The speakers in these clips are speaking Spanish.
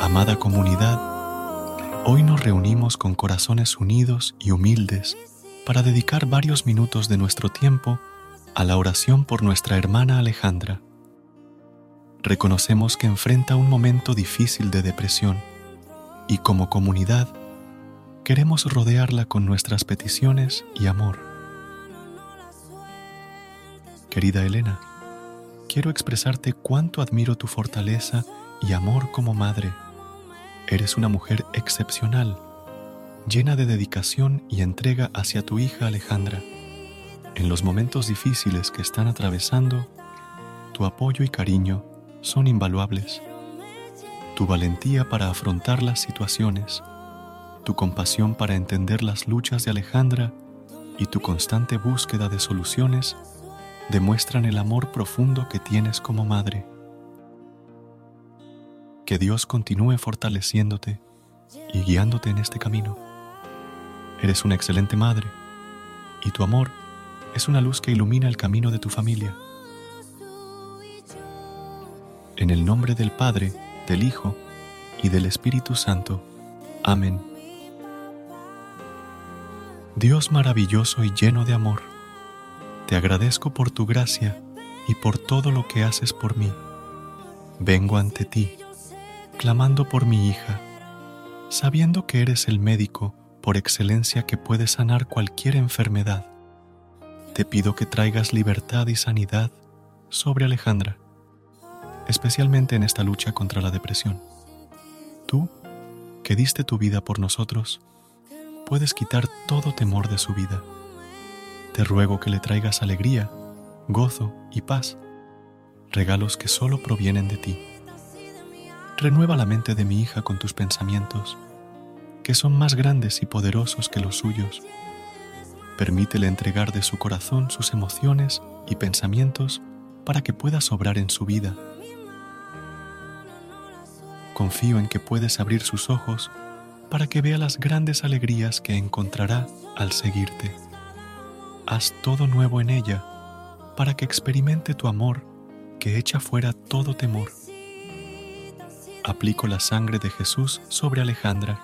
Amada comunidad, hoy nos reunimos con corazones unidos y humildes para dedicar varios minutos de nuestro tiempo a la oración por nuestra hermana Alejandra. Reconocemos que enfrenta un momento difícil de depresión y como comunidad queremos rodearla con nuestras peticiones y amor. Querida Elena, quiero expresarte cuánto admiro tu fortaleza y amor como madre. Eres una mujer excepcional, llena de dedicación y entrega hacia tu hija Alejandra. En los momentos difíciles que están atravesando, tu apoyo y cariño son invaluables. Tu valentía para afrontar las situaciones, tu compasión para entender las luchas de Alejandra y tu constante búsqueda de soluciones demuestran el amor profundo que tienes como madre. Que Dios continúe fortaleciéndote y guiándote en este camino. Eres una excelente madre y tu amor es una luz que ilumina el camino de tu familia. En el nombre del Padre, del Hijo y del Espíritu Santo. Amén. Dios maravilloso y lleno de amor, te agradezco por tu gracia y por todo lo que haces por mí. Vengo ante ti, clamando por mi hija, sabiendo que eres el médico por excelencia que puede sanar cualquier enfermedad. Te pido que traigas libertad y sanidad sobre Alejandra, especialmente en esta lucha contra la depresión. Tú, que diste tu vida por nosotros, puedes quitar todo temor de su vida. Te ruego que le traigas alegría, gozo y paz, regalos que solo provienen de ti. Renueva la mente de mi hija con tus pensamientos, que son más grandes y poderosos que los suyos. Permítele entregar de su corazón sus emociones y pensamientos para que pueda sobrar en su vida. Confío en que puedes abrir sus ojos para que vea las grandes alegrías que encontrará al seguirte. Haz todo nuevo en ella para que experimente tu amor que echa fuera todo temor. Aplico la sangre de Jesús sobre Alejandra,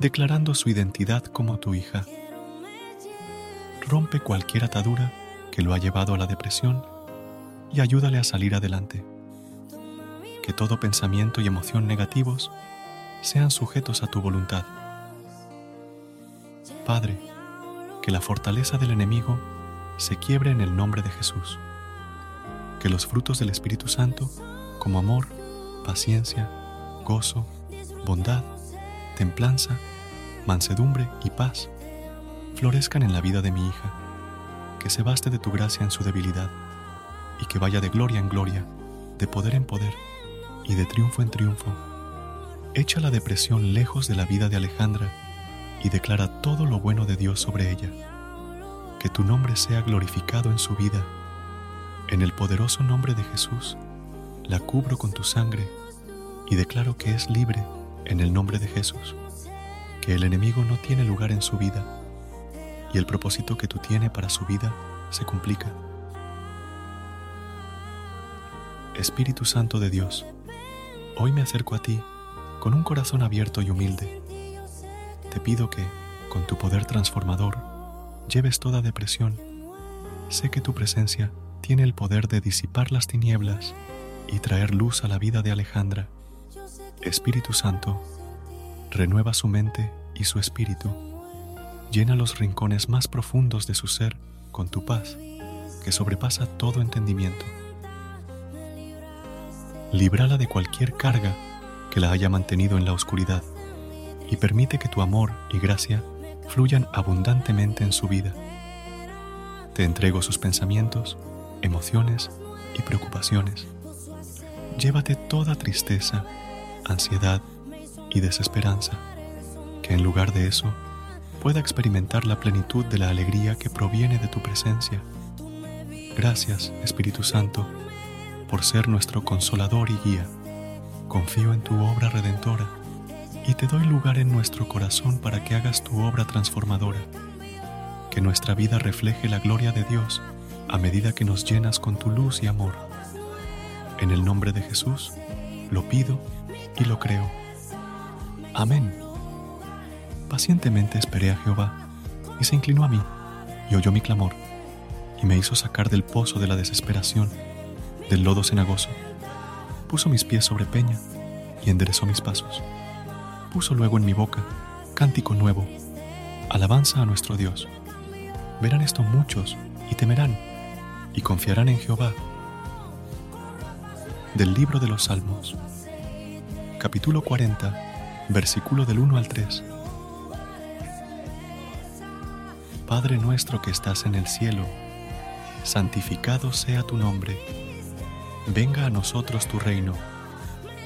declarando su identidad como tu hija. Rompe cualquier atadura que lo ha llevado a la depresión y ayúdale a salir adelante. Que todo pensamiento y emoción negativos sean sujetos a tu voluntad. Padre, que la fortaleza del enemigo se quiebre en el nombre de Jesús. Que los frutos del Espíritu Santo, como amor, paciencia, gozo, bondad, templanza, mansedumbre y paz, florezcan en la vida de mi hija, que se baste de tu gracia en su debilidad, y que vaya de gloria en gloria, de poder en poder, y de triunfo en triunfo echa la depresión lejos de la vida de Alejandra y declara todo lo bueno de Dios sobre ella. Que tu nombre sea glorificado en su vida. En el poderoso nombre de Jesús, la cubro con tu sangre y declaro que es libre en el nombre de Jesús, que el enemigo no tiene lugar en su vida y el propósito que tú tienes para su vida se complica. Espíritu Santo de Dios, hoy me acerco a ti con un corazón abierto y humilde. Te pido que, con tu poder transformador, lleves toda depresión. Sé que tu presencia tiene el poder de disipar las tinieblas y traer luz a la vida de Alejandra. Espíritu Santo, renueva su mente y su espíritu. Llena los rincones más profundos de su ser con tu paz, que sobrepasa todo entendimiento. Líbrala de cualquier carga que la haya mantenido en la oscuridad y permite que tu amor y gracia fluyan abundantemente en su vida. Te entrego sus pensamientos, emociones y preocupaciones. Llévate toda tristeza, ansiedad y desesperanza, que en lugar de eso pueda experimentar la plenitud de la alegría que proviene de tu presencia. Gracias, Espíritu Santo, por ser nuestro consolador y guía. Confío en tu obra redentora y te doy lugar en nuestro corazón para que hagas tu obra transformadora. Que nuestra vida refleje la gloria de Dios a medida que nos llenas con tu luz y amor. En el nombre de Jesús, lo pido y lo creo. Amén. Pacientemente esperé a Jehová, y se inclinó a mí, y oyó mi clamor, y me hizo sacar del pozo de la desesperación, del lodo cenagoso. Puso mis pies sobre peña, y enderezó mis pasos. Puso luego en mi boca cántico nuevo, alabanza a nuestro Dios. Verán esto muchos, y temerán, y confiarán en Jehová del libro de los Salmos, capítulo 40, versículo del 1 al 3. Padre nuestro que estás en el cielo, santificado sea tu nombre, venga a nosotros tu reino,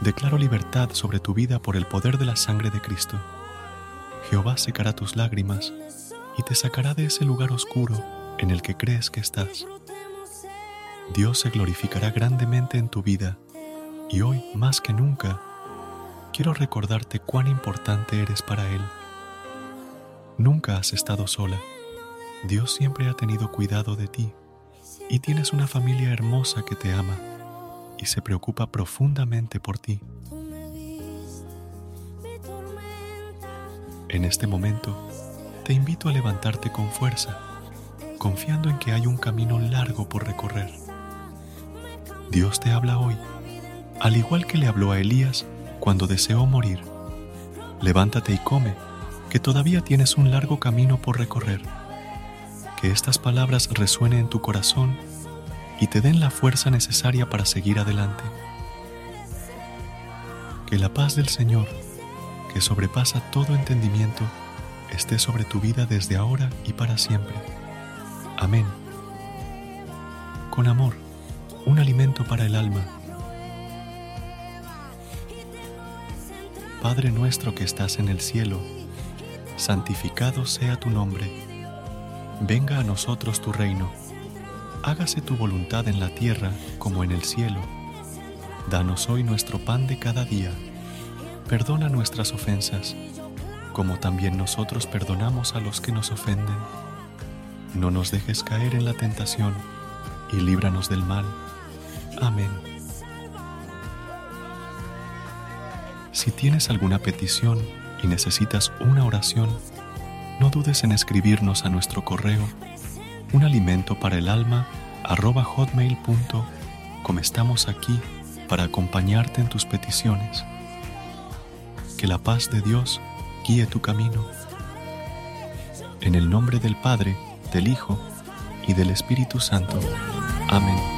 declaro libertad sobre tu vida por el poder de la sangre de Cristo. Jehová secará tus lágrimas y te sacará de ese lugar oscuro en el que crees que estás. Dios se glorificará grandemente en tu vida y hoy más que nunca quiero recordarte cuán importante eres para Él. Nunca has estado sola. Dios siempre ha tenido cuidado de ti y tienes una familia hermosa que te ama y se preocupa profundamente por ti. En este momento, te invito a levantarte con fuerza, confiando en que hay un camino largo por recorrer. Dios te habla hoy, al igual que le habló a Elías cuando deseó morir. Levántate y come, que todavía tienes un largo camino por recorrer. Que estas palabras resuenen en tu corazón y te den la fuerza necesaria para seguir adelante. Que la paz del Señor, que sobrepasa todo entendimiento, esté sobre tu vida desde ahora y para siempre. Amén. Con amor, un alimento para el alma Padre nuestro que estás en el cielo, santificado sea tu nombre. Venga a nosotros tu reino. Hágase tu voluntad en la tierra como en el cielo. Danos hoy nuestro pan de cada día. Perdona nuestras ofensas, como también nosotros perdonamos a los que nos ofenden. No nos dejes caer en la tentación, y líbranos del mal. Amén. Si tienes alguna petición y necesitas una oración, no dudes en escribirnos a nuestro correo un alimento para el alma arroba hotmail.com. Estamos aquí para acompañarte en tus peticiones. Que la paz de Dios guíe tu camino. En el nombre del Padre, del Hijo y del Espíritu Santo. Amén.